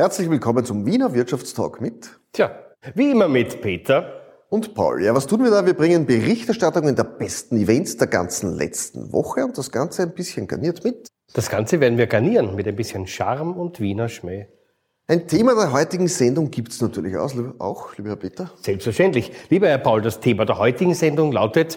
Herzlich willkommen zum Wiener Wirtschaftstalk mit Tja, wie immer mit Peter. und Paul. Ja, was tun wir da? Wir bringen Berichterstattungen der besten Events der ganzen letzten Woche und das Ganze ein bisschen garniert mit. Das Ganze werden wir garnieren mit ein bisschen Charme und Wiener Schmäh. Ein Thema der heutigen Sendung gibt's natürlich aus, auch, lieber Herr Peter. Selbstverständlich. Lieber Herr Paul, das Thema der heutigen Sendung lautet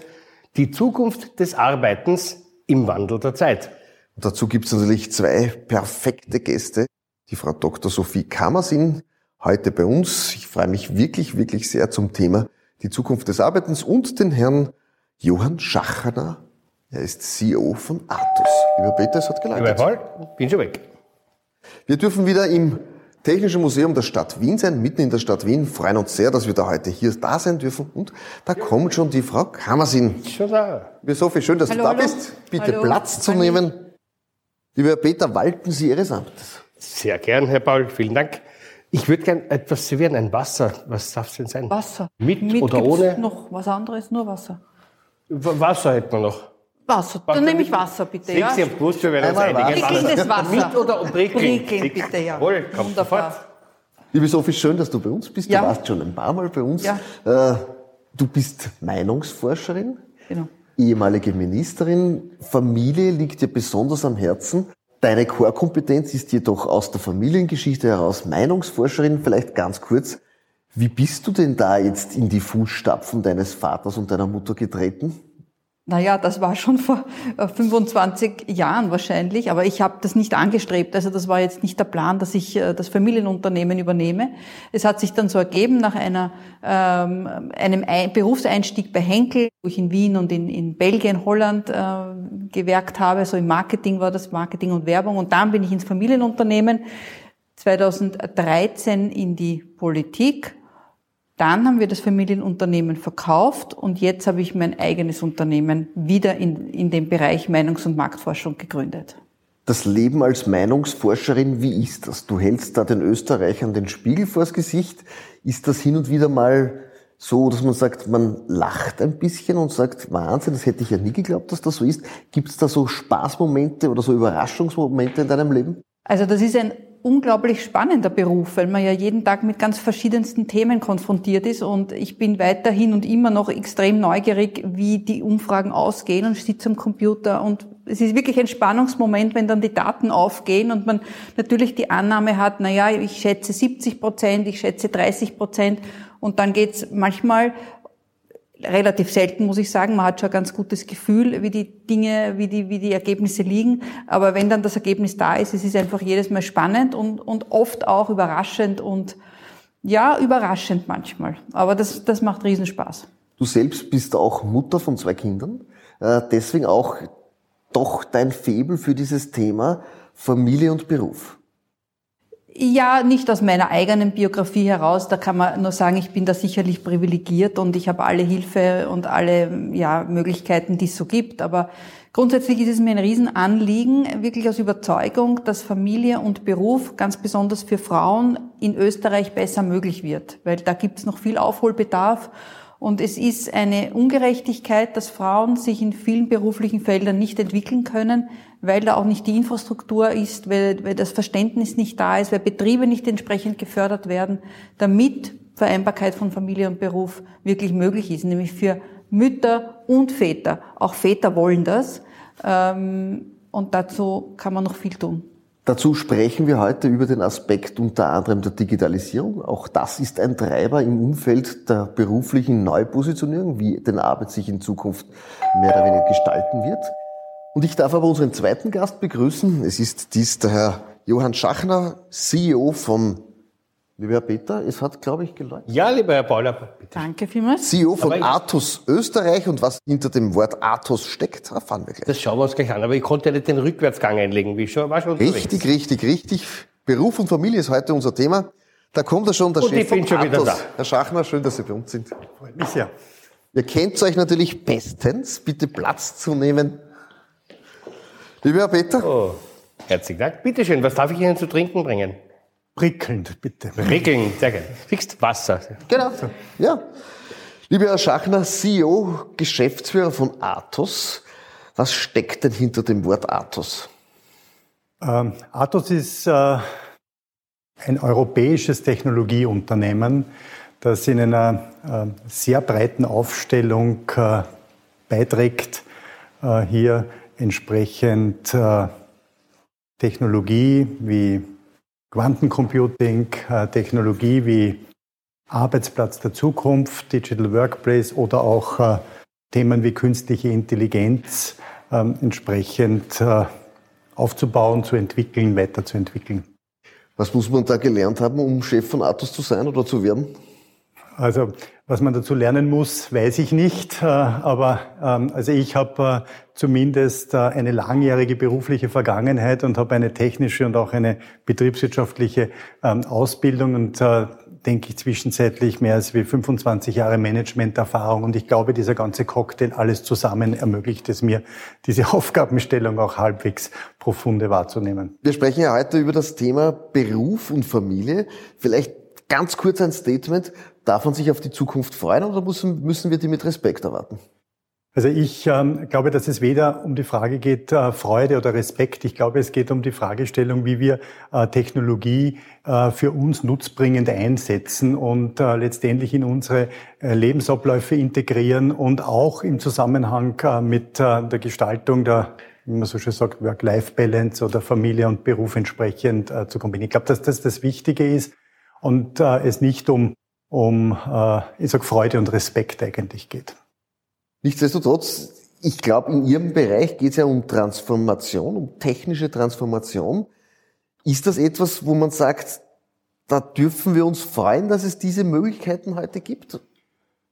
die Zukunft des Arbeitens im Wandel der Zeit. Und dazu gibt's natürlich zwei perfekte Gäste. Die Frau Dr. Sophie Kammersin, heute bei uns. Ich freue mich wirklich, wirklich sehr zum Thema die Zukunft des Arbeitens und den Herrn Johann Schacherner. Er ist CEO von Atos. Lieber Peter, es hat. Paul, bin schon weg. Wir dürfen wieder im Technischen Museum der Stadt Wien sein, mitten in der Stadt Wien. Freuen uns sehr, dass wir da heute hier da sein dürfen. Und da kommt schon die Frau Kammersin. Schon da. Liebe Sophie, schön, dass Hallo, du da hallo. bist. Bitte Hallo. Platz zu Hallo. nehmen. Lieber Peter, walten Sie Ihres Amtes. Sehr gern, Herr Paul, vielen Dank. Ich würde gern etwas servieren, ein Wasser. Was darf es denn sein? Wasser. Mit oder gibt's ohne? noch was anderes? Nur Wasser. W- Wasser hätten wir noch. Wasser. Wasser Dann nehme mit- ich Wasser, bitte. Ja? Sie haben gewusst, wir werden uns Einmal einigen. Prickelndes Wasser. Mit oder und prickeln? Prickeln, bitte, ja. Jawohl, kommt Wunderbar. sofort. Liebe Sophie, schön, dass du bei uns bist. Ja. Du warst schon ein paar Mal bei uns. Ja. Äh, Du bist Meinungsforscherin, Genau. ehemalige Ministerin. Familie liegt dir besonders am Herzen. Deine Core-Kompetenz ist jedoch aus der Familiengeschichte heraus Meinungsforscherin. Vielleicht ganz kurz, wie bist du denn da jetzt in die Fußstapfen deines Vaters und deiner Mutter getreten? Naja, das war schon vor äh, 25 Jahren wahrscheinlich, aber ich habe das nicht angestrebt. Also das war jetzt nicht der Plan, dass ich äh, das Familienunternehmen übernehme. Es hat sich dann so ergeben nach einer, ähm, einem Ein Berufseinstieg bei Henkel, wo ich in Wien und in, in Belgien, Holland äh, gewerkt habe. So im Marketing war das Marketing und Werbung. Und dann bin ich ins Familienunternehmen 2013 in die Politik dann haben wir das Familienunternehmen verkauft und jetzt habe ich mein eigenes Unternehmen wieder in, in dem Bereich Meinungs- und Marktforschung gegründet. Das Leben als Meinungsforscherin, wie ist das? Du hältst da den Österreichern den Spiegel vors Gesicht. Ist das hin und wieder mal so, dass man sagt, man lacht ein bisschen und sagt, Wahnsinn, das hätte ich ja nie geglaubt, dass das so ist. Gibt es da so Spaßmomente oder so Überraschungsmomente in deinem Leben? Also das ist ein unglaublich spannender Beruf, weil man ja jeden Tag mit ganz verschiedensten Themen konfrontiert ist und ich bin weiterhin und immer noch extrem neugierig, wie die Umfragen ausgehen und sitze am Computer. Und es ist wirklich ein Spannungsmoment, wenn dann die Daten aufgehen und man natürlich die Annahme hat, na ja, ich schätze 70 Prozent, ich schätze 30 Prozent und dann geht's manchmal relativ selten, muss ich sagen. Man hat schon ein ganz gutes Gefühl, wie die Dinge, wie die, wie die Ergebnisse liegen. Aber wenn dann das Ergebnis da ist, es ist einfach jedes Mal spannend und, und oft auch überraschend und ja, überraschend manchmal. Aber das, das macht Riesenspaß. Du selbst bist auch Mutter von zwei Kindern, äh, deswegen auch doch dein Faible für dieses Thema Familie und Beruf. Ja, nicht aus meiner eigenen Biografie heraus. Da kann man nur sagen, ich bin da sicherlich privilegiert und ich habe alle Hilfe und alle ja, Möglichkeiten, die es so gibt. Aber grundsätzlich ist es mir ein Riesenanliegen, wirklich aus Überzeugung, dass Familie und Beruf ganz besonders für Frauen in Österreich besser möglich wird. Weil da gibt es noch viel Aufholbedarf. Und es ist eine Ungerechtigkeit, dass Frauen sich in vielen beruflichen Feldern nicht entwickeln können, weil da auch nicht die Infrastruktur ist, weil, weil das Verständnis nicht da ist, weil Betriebe nicht entsprechend gefördert werden, damit Vereinbarkeit von Familie und Beruf wirklich möglich ist, nämlich für Mütter und Väter. Auch Väter wollen das. Ähm, Und dazu kann man noch viel tun. Dazu sprechen wir heute über den Aspekt unter anderem der Digitalisierung. Auch das ist ein Treiber im Umfeld der beruflichen Neupositionierung, wie denn Arbeit sich in Zukunft mehr oder weniger gestalten wird. Und ich darf aber unseren zweiten Gast begrüßen. Es ist dies der Herr Johann Schachner, CEO von, lieber Herr Peter, es hat, glaube ich, geläutet. Ja, lieber Herr Paul, bitte. Danke vielmals. CEO von ich- Athos Österreich und was hinter dem Wort Athos steckt, erfahren wir gleich. Das schauen wir uns gleich an. Aber ich konnte nicht den Rückwärtsgang einlegen, wie ich schon, war schon unterwegs. Richtig, richtig, richtig. Beruf und Familie ist heute unser Thema. Da kommt er schon, der Und Chef ich bin von schon wieder Athos. da. Herr Schachner, schön, dass Sie bei uns sind. Freut mich sehr. Ihr kennt euch natürlich bestens. Bitte Platz zu nehmen. Lieber Herr Peter, Oh, herzlichen Dank. Bitte schön, was darf ich Ihnen zu trinken bringen? Prickelnd, bitte. Regeln, sehr gerne. Fixed Wasser. genau. Ja. Lieber Herr Schachner, CEO, Geschäftsführer von Athos. Was steckt denn hinter dem Wort Athos? Ähm, Athos ist äh, ein europäisches Technologieunternehmen, das in einer äh, sehr breiten Aufstellung äh, beiträgt, äh, hier entsprechend äh, Technologie wie Quantencomputing, äh, Technologie wie Arbeitsplatz der Zukunft, Digital Workplace oder auch äh, Themen wie künstliche Intelligenz ähm, entsprechend äh, aufzubauen, zu entwickeln, weiterzuentwickeln. Was muss man da gelernt haben, um Chef von Atos zu sein oder zu werden? Also was man dazu lernen muss, weiß ich nicht. Äh, aber ähm, also ich habe zumindest eine langjährige berufliche Vergangenheit und habe eine technische und auch eine betriebswirtschaftliche ähm, Ausbildung und denke ich, zwischenzeitlich mehr als wie 25 Jahre Managementerfahrung. Und ich glaube, dieser ganze Cocktail alles zusammen ermöglicht es mir, diese Aufgabenstellung auch halbwegs profunde wahrzunehmen. Wir sprechen ja heute über das Thema Beruf und Familie. Vielleicht ganz kurz ein Statement. Darf man sich auf die Zukunft freuen oder müssen wir die mit Respekt erwarten? Also ich ähm, glaube, dass es weder um die Frage geht, äh, Freude oder Respekt. Ich glaube, es geht um die Fragestellung, wie wir äh, Technologie äh, für uns nutzbringend einsetzen und äh, letztendlich in unsere äh, Lebensabläufe integrieren und auch im Zusammenhang äh, mit der Gestaltung der wie man so schön sagt, Work-Life-Balance oder Familie und Beruf entsprechend zu kombinieren. Ich glaube, dass das das Wichtige ist und es nicht um, um ich sag, Freude und Respekt eigentlich geht. Nichtsdestotrotz, ich glaube, in Ihrem Bereich geht es ja um Transformation, um technische Transformation. Ist das etwas, wo man sagt, da dürfen wir uns freuen, dass es diese Möglichkeiten heute gibt?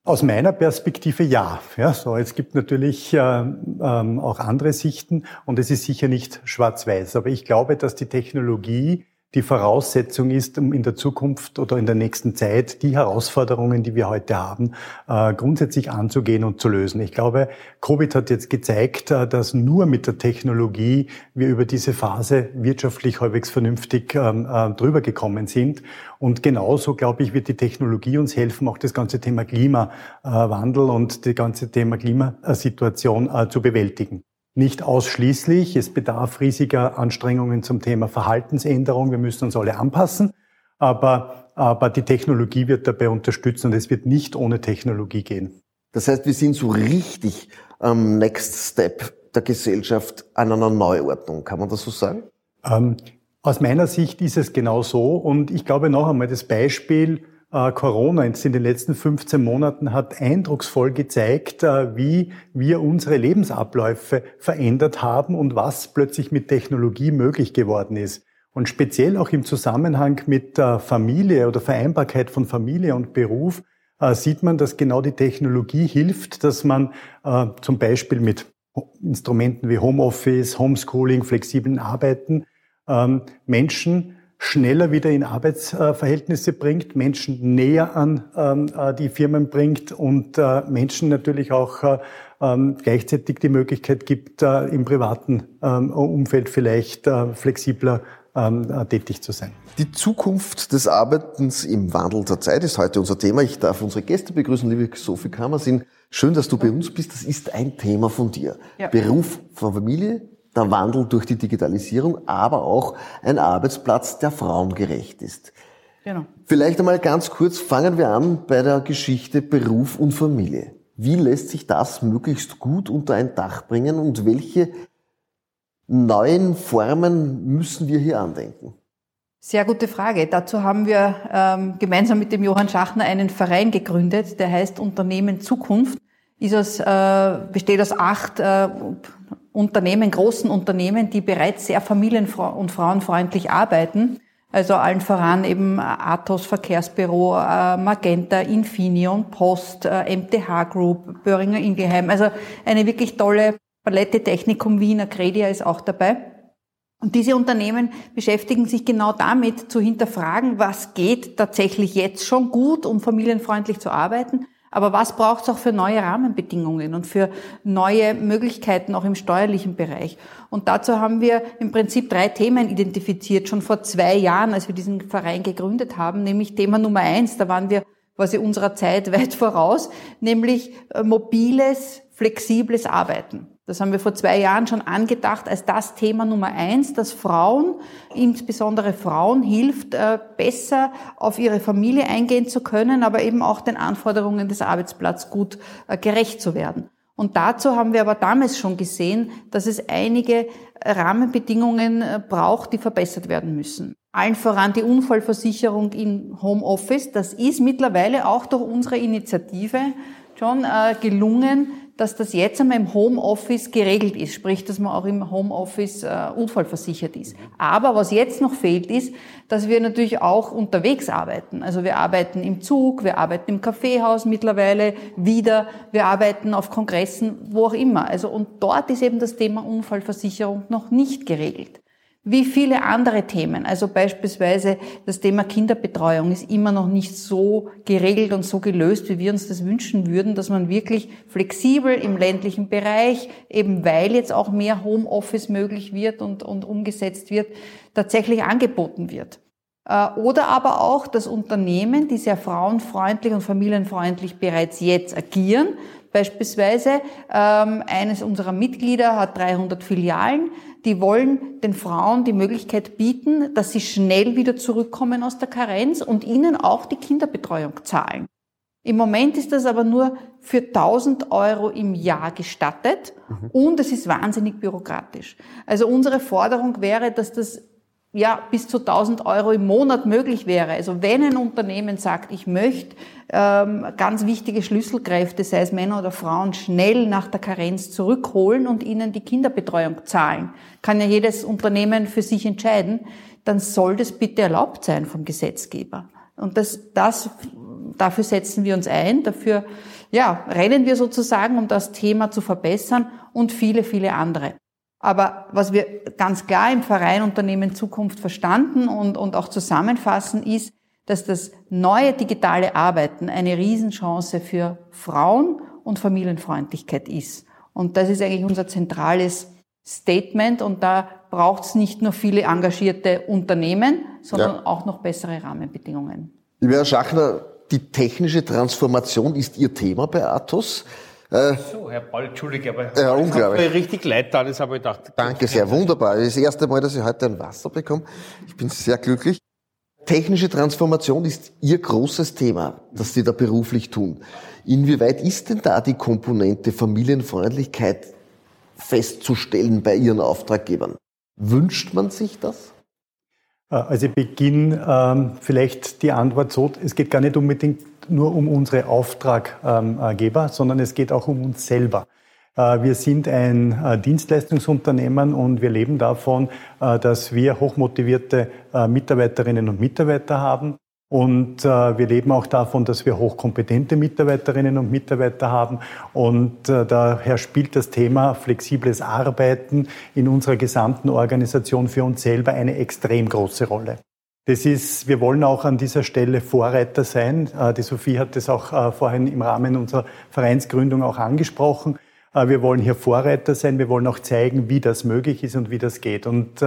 Aus meiner Perspektive ja. ja so, es gibt natürlich äh, ähm, auch andere Sichten und es ist sicher nicht schwarz-weiß. Aber ich glaube, dass die Technologie die Voraussetzung ist, um in der Zukunft oder in der nächsten Zeit die Herausforderungen, die wir heute haben, äh, grundsätzlich anzugehen und zu lösen. Ich glaube, Covid hat jetzt gezeigt, äh, dass nur mit der Technologie wir über diese Phase wirtschaftlich halbwegs vernünftig ähm, äh, drüber gekommen sind. Und genauso, glaube ich, wird die Technologie uns helfen, auch das ganze Thema Klimawandel und die ganze Thema Klimasituation zu bewältigen. Nicht ausschließlich. Es bedarf riesiger Anstrengungen zum Thema Verhaltensänderung. Wir müssen uns alle anpassen. Aber, aber die Technologie wird dabei unterstützen und es wird nicht ohne Technologie gehen. Das heißt, wir sind so richtig am Next Step der Gesellschaft an einer Neuordnung. Kann man das so sagen? Ähm, aus meiner Sicht ist es genau so. Und ich glaube noch einmal, das Beispiel äh, Corona in den letzten 15 Monaten hat eindrucksvoll gezeigt, äh, wie wir unsere Lebensabläufe verändert haben und was plötzlich mit Technologie möglich geworden ist. Und speziell auch im Zusammenhang mit der Familie oder Vereinbarkeit von Familie und Beruf äh, sieht man, dass genau die Technologie hilft, dass man zum Beispiel mit Instrumenten wie Homeoffice, Homeschooling, flexiblen Arbeiten ähm, Menschen schneller wieder in Arbeitsverhältnisse bringt, Menschen näher an ähm, äh, die Firmen bringt und äh, Menschen natürlich auch äh, ähm, gleichzeitig die Möglichkeit gibt, im privaten ähm, Umfeld vielleicht flexibler tätig zu sein. Die Zukunft des Arbeitens im Wandel der Zeit ist heute unser Thema. Ich darf unsere Gäste begrüßen, liebe Sophie Kammersin. Schön, dass du bei uns bist. Das ist ein Thema von dir. Ja. Beruf von Familie, der Wandel durch die Digitalisierung, aber auch ein Arbeitsplatz, der frauengerecht ist. Genau. Vielleicht einmal ganz kurz fangen wir an bei der Geschichte Beruf und Familie. Wie lässt sich das möglichst gut unter ein Dach bringen und welche neuen Formen müssen wir hier andenken? Sehr gute Frage. Dazu haben wir ähm, gemeinsam mit dem Johann Schachner einen Verein gegründet, der heißt Unternehmen Zukunft. Ist aus, äh, besteht aus acht äh, Unternehmen, großen Unternehmen, die bereits sehr familien- und frauenfreundlich arbeiten. Also allen voran eben Athos Verkehrsbüro, äh, Magenta, Infineon, Post, MTH äh, Group, Böhringer Ingelheim. Also eine wirklich tolle Palette Technikum Wien, Credia ist auch dabei. Und diese Unternehmen beschäftigen sich genau damit, zu hinterfragen, was geht tatsächlich jetzt schon gut, um familienfreundlich zu arbeiten aber was braucht es auch für neue Rahmenbedingungen und für neue Möglichkeiten auch im steuerlichen Bereich? Und dazu haben wir im Prinzip drei Themen identifiziert, schon vor zwei Jahren, als wir diesen Verein gegründet haben, nämlich Thema Nummer eins, da waren wir quasi unserer Zeit weit voraus, nämlich äh, mobiles, flexibles Arbeiten. Das haben wir vor zwei Jahren schon angedacht als das Thema Nummer eins, dass Frauen, insbesondere Frauen, hilft, äh, besser auf ihre Familie eingehen zu können, aber eben auch den Anforderungen des Arbeitsplatzes gut äh, gerecht zu werden. Und dazu haben wir aber damals schon gesehen, dass es einige Rahmenbedingungen äh, braucht, die verbessert werden müssen. Allen voran die Unfallversicherung im Homeoffice. Das ist mittlerweile auch durch unsere Initiative schon gelungen, dass das jetzt einmal im Homeoffice geregelt ist, sprich, dass man auch im Homeoffice äh, unfallversichert ist. Aber was jetzt noch fehlt, ist, dass wir natürlich auch unterwegs arbeiten. Also wir arbeiten im Zug, wir arbeiten im Kaffeehaus mittlerweile wieder, wir arbeiten auf Kongressen, wo auch immer. Also und dort ist eben das Thema Unfallversicherung noch nicht geregelt wie viele andere Themen. Also beispielsweise das Thema Kinderbetreuung ist immer noch nicht so geregelt und so gelöst, wie wir uns das wünschen würden, dass man wirklich flexibel im ländlichen Bereich, eben weil jetzt auch mehr Homeoffice möglich wird und, und umgesetzt wird, tatsächlich angeboten wird. Äh, oder aber auch, dass Unternehmen, die sehr frauenfreundlich und familienfreundlich bereits jetzt agieren, Beispielsweise ähm, eines unserer Mitglieder hat 300 Filialen. Die wollen den Frauen die Möglichkeit bieten, dass sie schnell wieder zurückkommen aus der Karenz und ihnen auch die Kinderbetreuung zahlen. Im Moment ist das aber nur für 1000 Euro im Jahr gestattet mhm. und es ist wahnsinnig bürokratisch. Also unsere Forderung wäre, dass das ja, bis zu 1000 Euro im Monat möglich wäre. Also wenn ein Unternehmen sagt, ich möchte ähm, ganz wichtige Schlüsselkräfte, sei es Männer oder Frauen, schnell nach der Karenz zurückholen und ihnen die Kinderbetreuung zahlen, kann ja jedes Unternehmen für sich entscheiden, dann soll das bitte erlaubt sein vom Gesetzgeber. Und das, das, dafür setzen wir uns ein, dafür ja, rennen wir sozusagen, um das Thema zu verbessern und viele, viele andere. Aber was wir ganz klar im Verein Unternehmen Zukunft verstanden und, und auch zusammenfassen, ist, dass das neue digitale Arbeiten eine Riesenchance für Frauen und Familienfreundlichkeit ist. Und das ist eigentlich unser zentrales Statement. Und da braucht es nicht nur viele engagierte Unternehmen, sondern ja. auch noch bessere Rahmenbedingungen. Lieber Herr Schachner, die technische Transformation ist Ihr Thema bei Athos. Äh, so, Herr Paul, Entschuldige, aber ja, unglaublich. mir richtig leid da, das habe ich gedacht. Danke sehr, wunderbar. Das ist das erste Mal, dass ich heute ein Wasser bekomme. Ich bin sehr glücklich. Technische Transformation ist Ihr großes Thema, das Sie da beruflich tun. Inwieweit ist denn da die Komponente Familienfreundlichkeit festzustellen bei Ihren Auftraggebern? Wünscht man sich das? Äh, also ich beginne ähm, vielleicht die Antwort so, es geht gar nicht unbedingt nur um unsere Auftraggeber, sondern es geht auch um uns selber. Äh, wir sind ein äh, Dienstleistungsunternehmen und wir leben davon, äh, dass wir hochmotivierte Mitarbeiterinnen und Mitarbeiter haben. Und wir leben auch davon, dass wir hochkompetente Mitarbeiterinnen und Mitarbeiter haben. Und daher spielt das Thema flexibles Arbeiten in unserer gesamten Organisation für uns selber eine extrem große Rolle. Das ist, wir wollen auch an dieser Stelle Vorreiter sein. Äh, die Sophie hat das auch äh, vorhin im Rahmen unserer Vereinsgründung auch angesprochen. Äh, wir wollen hier Vorreiter sein. Wir wollen auch zeigen, wie das möglich ist und wie das geht. Und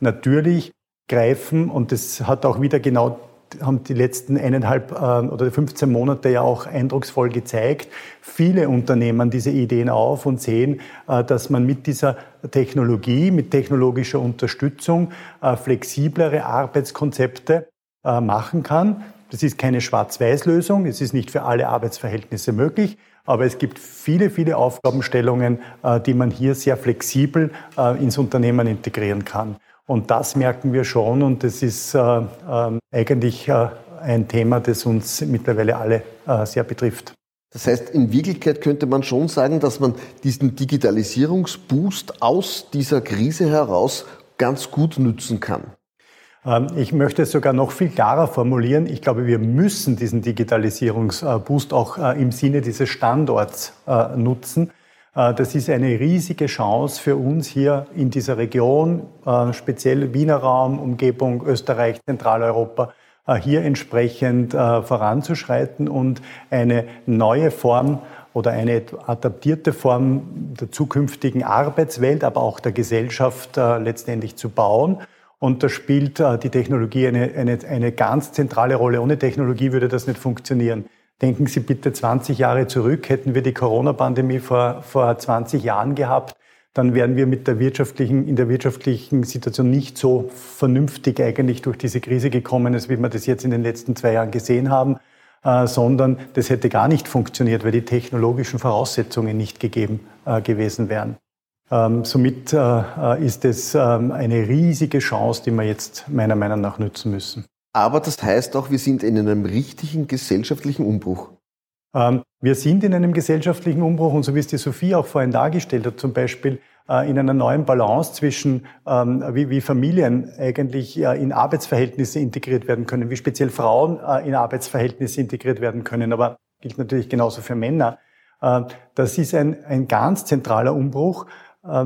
natürlich greifen, und das hat auch wieder genau haben die letzten eineinhalb äh, oder 15 Monate ja auch eindrucksvoll gezeigt. Viele Unternehmen diese Ideen auf und sehen, äh, dass man mit dieser Technologie, mit technologischer Unterstützung äh, flexiblere Arbeitskonzepte machen kann. Das ist keine Schwarz-Weiß-Lösung, es ist nicht für alle Arbeitsverhältnisse möglich, aber es gibt viele, viele Aufgabenstellungen, die man hier sehr flexibel ins Unternehmen integrieren kann. Und das merken wir schon und das ist äh, äh, eigentlich äh, ein Thema, das uns mittlerweile alle äh, sehr betrifft. Das heißt, in Wirklichkeit könnte man schon sagen, dass man diesen Digitalisierungsboost aus dieser Krise heraus ganz gut nutzen kann. Ähm, ich möchte es sogar noch viel klarer formulieren. Ich glaube, wir müssen diesen Digitalisierungsboost auch äh, im Sinne dieses Standorts äh, nutzen. Äh, das ist eine riesige Chance für uns hier in dieser Region, äh, speziell Wiener Raum, Umgebung Österreich, Zentraleuropa, äh, hier entsprechend voranzuschreiten und eine neue Form oder eine adaptierte Form der zukünftigen Arbeitswelt, aber auch der Gesellschaft letztendlich zu bauen. Und da spielt die Technologie eine, eine, eine ganz zentrale Rolle. Ohne Technologie würde das nicht funktionieren. Denken Sie bitte 20 Jahre zurück, hätten wir die Corona-Pandemie vor, vor 20 Jahren gehabt, dann wären wir mit der wirtschaftlichen, in der wirtschaftlichen Situation nicht so vernünftig eigentlich durch diese Krise gekommen, als wie wir das jetzt in den letzten zwei Jahren gesehen haben, äh, sondern das hätte gar nicht funktioniert, weil die technologischen Voraussetzungen nicht gegeben äh, gewesen wären. Ähm, somit äh, äh ist es ähm, eine riesige Chance, die wir jetzt meiner Meinung nach nutzen müssen. Aber das heißt auch, wir sind in einem richtigen gesellschaftlichen Umbruch. Ähm, wir sind in einem gesellschaftlichen Umbruch und so wie es die Sophie auch vorhin dargestellt hat, zum Beispiel äh, in einer neuen Balance zwischen, ähm, wie, Familien eigentlich in Arbeitsverhältnisse integriert werden können, wie speziell Frauen äh, in Arbeitsverhältnisse integriert werden können, aber gilt natürlich genauso für Männer. Äh, das ist ein, ein ganz zentraler Umbruch,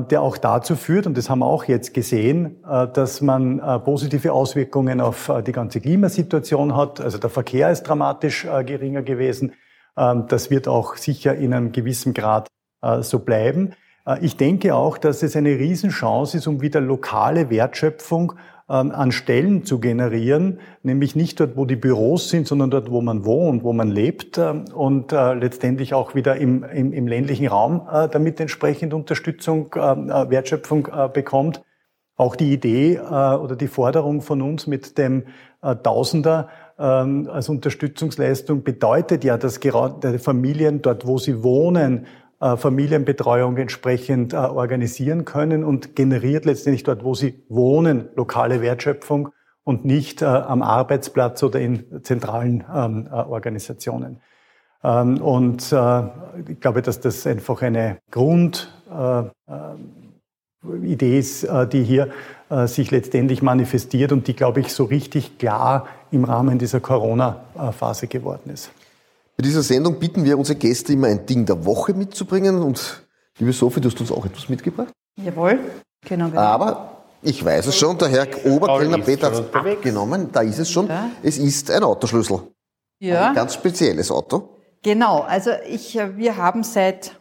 der auch dazu führt, und das haben wir auch jetzt gesehen, dass man positive Auswirkungen auf die ganze Klimasituation hat. Also der Verkehr ist dramatisch geringer gewesen. Ähm, das wird auch sicher in einem gewissen Grad äh, so bleiben. Äh, ich denke auch, dass es eine Riesenchance ist, um wieder lokale Wertschöpfung an Stellen zu generieren, nämlich nicht dort, wo die Büros sind, sondern dort, wo man wohnt, wo man lebt ähm, und äh, letztendlich auch wieder im, im, im ländlichen Raum damit entsprechend Unterstützung, Wertschöpfung bekommt. Auch die Idee oder die Forderung von uns mit dem Tausender ähm, als Unterstützungsleistung bedeutet ja, dass gerade Familien dort, wo sie wohnen, äh, Familienbetreuung entsprechend äh, organisieren können und generiert letztendlich dort, wo sie wohnen, lokale Wertschöpfung und nicht äh, am Arbeitsplatz oder in zentralen ähm, Organisationen. Ähm, und ich glaube, dass das einfach eine Grundidee ist, die hier sich letztendlich manifestiert und die, glaube ich, so richtig klar im Rahmen dieser Corona-Phase geworden ist. Bei dieser Sendung bitten wir unsere Gäste immer ein Ding der Woche mitzubringen und liebe Sophie, du hast uns auch etwas mitgebracht. Jawohl, genau. genau. Aber ich weiß es schon, der Herr Oberkellner Peter hat es abgenommen, da ist es schon. Ja. Es ist ein Autoschlüssel. Ja. Ein ganz spezielles Auto. Genau, also ich, äh, wir haben seit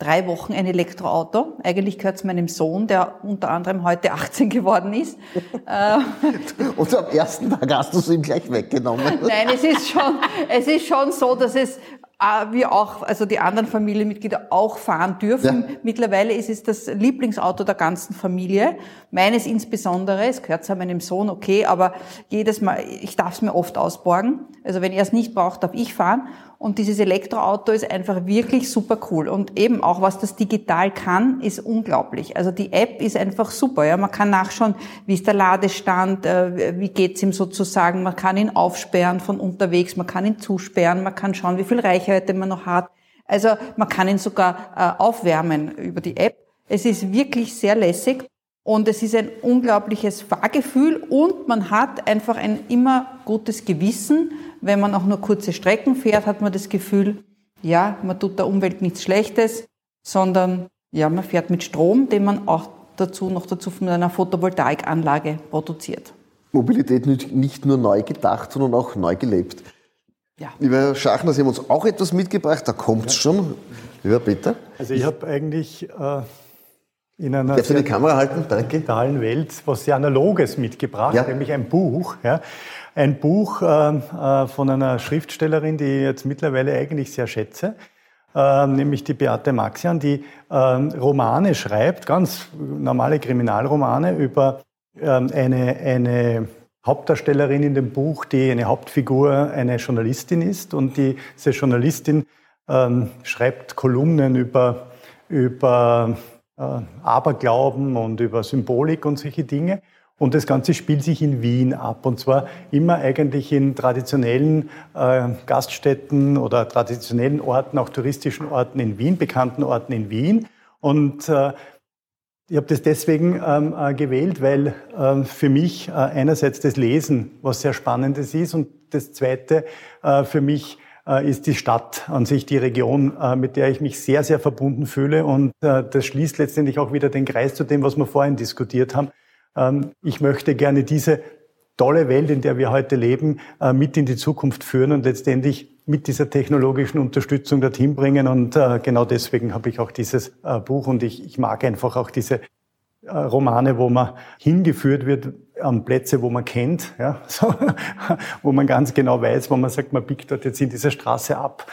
drei Wochen ein Elektroauto. Eigentlich gehört es meinem Sohn, der unter anderem heute 18 geworden ist. Und am ersten Tag hast du es ihm gleich weggenommen. Nein, es ist schon, es ist schon so, dass es äh, wir auch, also die anderen Familienmitglieder auch fahren dürfen. Ja. Mittlerweile ist es das Lieblingsauto der ganzen Familie. Meines insbesondere. Es gehört zwar meinem Sohn, okay, aber jedes Mal, ich darf es mir oft ausborgen. Also wenn er es nicht braucht, darf ich fahren. Und dieses Elektroauto ist einfach wirklich super cool. Und eben auch, was das digital kann, ist unglaublich. Also die App ist einfach super. Ja, man kann nachschauen, wie ist der Ladestand, äh, wie geht's ihm sozusagen. Man kann ihn aufsperren von unterwegs, man kann ihn zusperren, man kann schauen, wie viel Reichweite man noch hat. Also man kann ihn sogar äh, aufwärmen über die App. Es ist wirklich sehr lässig. Und es ist ein unglaubliches Fahrgefühl und man hat einfach ein immer gutes Gewissen. Wenn man auch nur kurze Strecken fährt, hat man das Gefühl, ja, man tut der Umwelt nichts Schlechtes, sondern ja, man fährt mit Strom, den man auch dazu noch dazu von einer Photovoltaikanlage produziert. Mobilität nicht nur neu gedacht, sondern auch neu gelebt. Ja. Lieber Schachner, Sie haben uns auch etwas mitgebracht, da kommt es ja. schon. Lieber Peter. Also ich habe eigentlich äh, in einer Darfst die Kamera halten? Danke. digitalen Welt was sehr Analoges mitgebracht, ja. nämlich ein Buch. Ja. Ein Buch äh, äh, von einer Schriftstellerin, die ich jetzt mittlerweile eigentlich sehr schätze, äh, nämlich die Beate Maxian, die ähm, Romane schreibt, ganz normale Kriminalromane über ähm, eine, eine Hauptdarstellerin in dem Buch, die eine Hauptfigur eine Journalistin ist und diese Journalistin ähm, schreibt Kolumnen über, über äh, Aberglauben und über Symbolik und solche Dinge. Und das Ganze spielt sich in Wien ab. Und zwar immer eigentlich in traditionellen äh, Gaststätten oder traditionellen Orten, auch touristischen Orten in Wien, bekannten Orten in Wien. Und äh, ich habe das deswegen ähm, äh, gewählt, weil äh, für mich äh, einerseits das Lesen was sehr Spannendes ist und das Zweite äh, für mich äh, ist die Stadt an sich die Region, äh, mit der ich mich sehr, sehr verbunden fühle. Und äh, das schließt letztendlich auch wieder den Kreis zu dem, was wir vorhin diskutiert haben. Ähm, ich möchte gerne diese tolle Welt, in der wir heute leben, mit in die Zukunft führen und letztendlich mit dieser technologischen Unterstützung dorthin bringen. Und genau deswegen habe ich auch dieses Buch und ich, mag einfach auch diese äh, Romane, wo man hingeführt wird an Plätze, wo man kennt, ja, so, wo man ganz genau weiß, wo man sagt, man biegt dort jetzt in dieser Straße ab,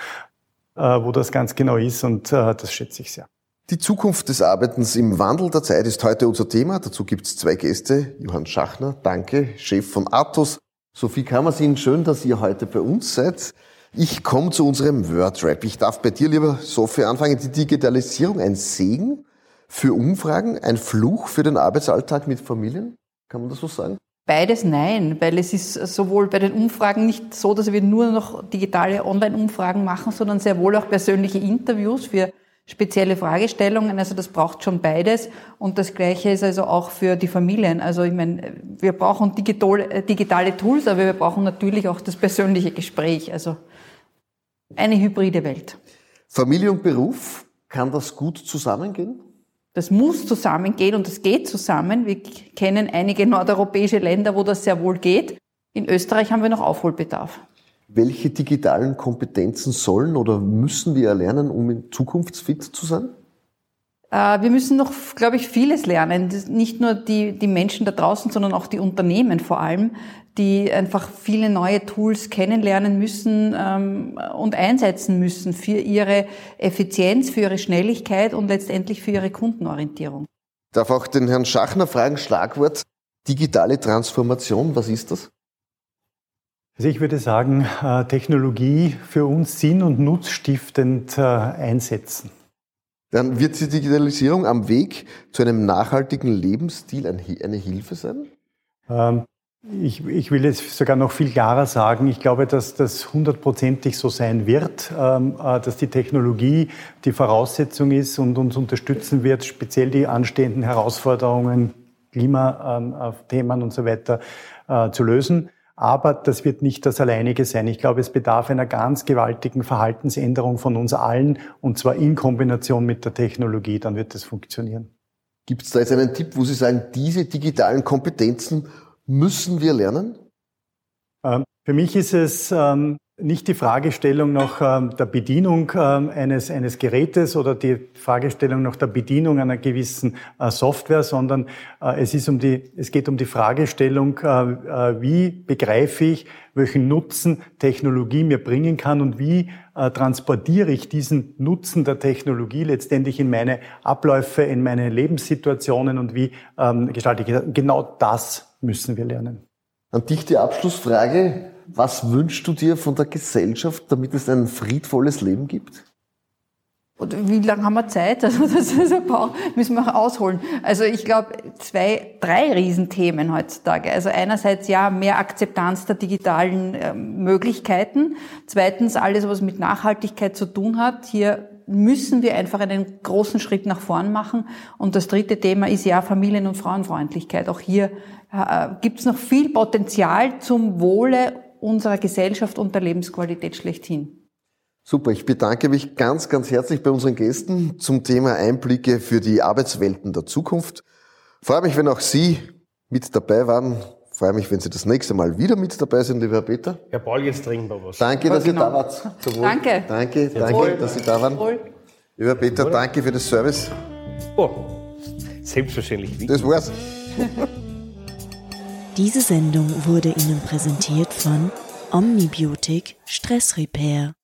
äh, wo das ganz genau ist und äh, das schätze ich sehr. Die Zukunft des Arbeitens im Wandel der Zeit ist heute unser Thema. Dazu gibt es zwei Gäste. Johann Schachner, danke, Chef von Atos. Sophie Kammersin, schön, dass ihr heute bei uns seid. Ich komme zu unserem Wordrap. Ich darf bei dir, lieber Sophie, anfangen. Die Digitalisierung ein Segen für Umfragen, ein Fluch für den Arbeitsalltag mit Familien? Kann man das so sagen? Beides nein, weil es ist sowohl bei den Umfragen nicht so, dass wir nur noch digitale Online-Umfragen machen, sondern sehr wohl auch persönliche Interviews für spezielle Fragestellungen. Also das braucht schon beides. Und das Gleiche ist also auch für die Familien. Also ich meine, wir brauchen digital, digitale Tools, aber wir brauchen natürlich auch das persönliche Gespräch. Also eine hybride Welt. Familie und Beruf, kann das gut zusammengehen? Das muss zusammengehen und es geht zusammen. Wir kennen einige nordeuropäische Länder, wo das sehr wohl geht. In Österreich haben wir noch Aufholbedarf. Welche digitalen Kompetenzen sollen oder müssen wir erlernen, um zukunftsfit zu sein? Äh, wir müssen noch, glaube ich, vieles lernen. Nicht nur die, die Menschen da draußen, sondern auch die Unternehmen vor allem, die einfach viele neue Tools kennenlernen müssen ähm, und einsetzen müssen für ihre Effizienz, für ihre Schnelligkeit und letztendlich für ihre Kundenorientierung. Ich darf auch den Herrn Schachner fragen, Schlagwort digitale Transformation, was ist das? Also ich würde sagen, äh, Technologie für uns sinn- und nutzstiftend äh, einsetzen. Dann wird die Digitalisierung am Weg zu einem nachhaltigen Lebensstil eine Hilfe sein? Ähm, ich, ich, will es sogar noch viel klarer sagen. Ich glaube, dass das hundertprozentig so sein wird, ähm, äh, dass die Technologie die Voraussetzung ist und uns unterstützen wird, speziell die anstehenden Herausforderungen, Klimathemen und so weiter zu lösen. Aber das wird nicht das Alleinige sein. Ich glaube, es bedarf einer ganz gewaltigen Verhaltensänderung von uns allen und zwar in Kombination mit der Technologie. Dann wird es funktionieren. Gibt es da jetzt einen Tipp, wo Sie sagen, diese digitalen Kompetenzen müssen wir lernen? Ähm, für mich ist es ähm, nicht die Fragestellung nach ähm, der Bedienung eines, eines Gerätes oder die Fragestellung nach der Bedienung einer gewissen äh, Software, sondern äh, es, ist um die, es geht um die Fragestellung, äh, wie begreife ich, welchen Nutzen Technologie mir bringen kann und wie transportiere ich diesen Nutzen der Technologie letztendlich in meine Abläufe, in meine Lebenssituationen und wie gestalte ich. Genau das müssen wir lernen. An dich die Abschlussfrage. Was wünschst du dir von der Gesellschaft, damit es ein friedvolles Leben gibt? Und wie lange haben wir Zeit? Also das ist ein paar, müssen wir auch ausholen. Also ich glaube, zwei, drei Riesenthemen heutzutage. Also einerseits ja mehr Akzeptanz der digitalen äh, Möglichkeiten. Zweitens alles, was mit Nachhaltigkeit zu tun hat. Hier müssen wir einfach einen großen Schritt nach vorn machen. Und das dritte Thema ist ja Familien- und Frauenfreundlichkeit. Auch hier äh, gibt es noch viel Potenzial zum Wohle unserer Gesellschaft und der Lebensqualität schlechthin. Super, ich bedanke mich ganz, ganz herzlich bei unseren Gästen zum Thema Einblicke für die Arbeitswelten der Zukunft. Freue mich, wenn auch Sie mit dabei waren. Freue mich, wenn Sie das nächste Mal wieder mit dabei sind, lieber Herr Peter. Herr Paul, jetzt trinken wir was. Danke, dass genau. ihr da wart. Sowohl. Danke. Danke, danke, Wohl. dass Sie da waren. Wohl. Lieber Peter, Wohl. danke für das Service. Oh, selbstverständlich. Das war's. Diese Sendung wurde Ihnen präsentiert von Omnibiotik Stress Repair.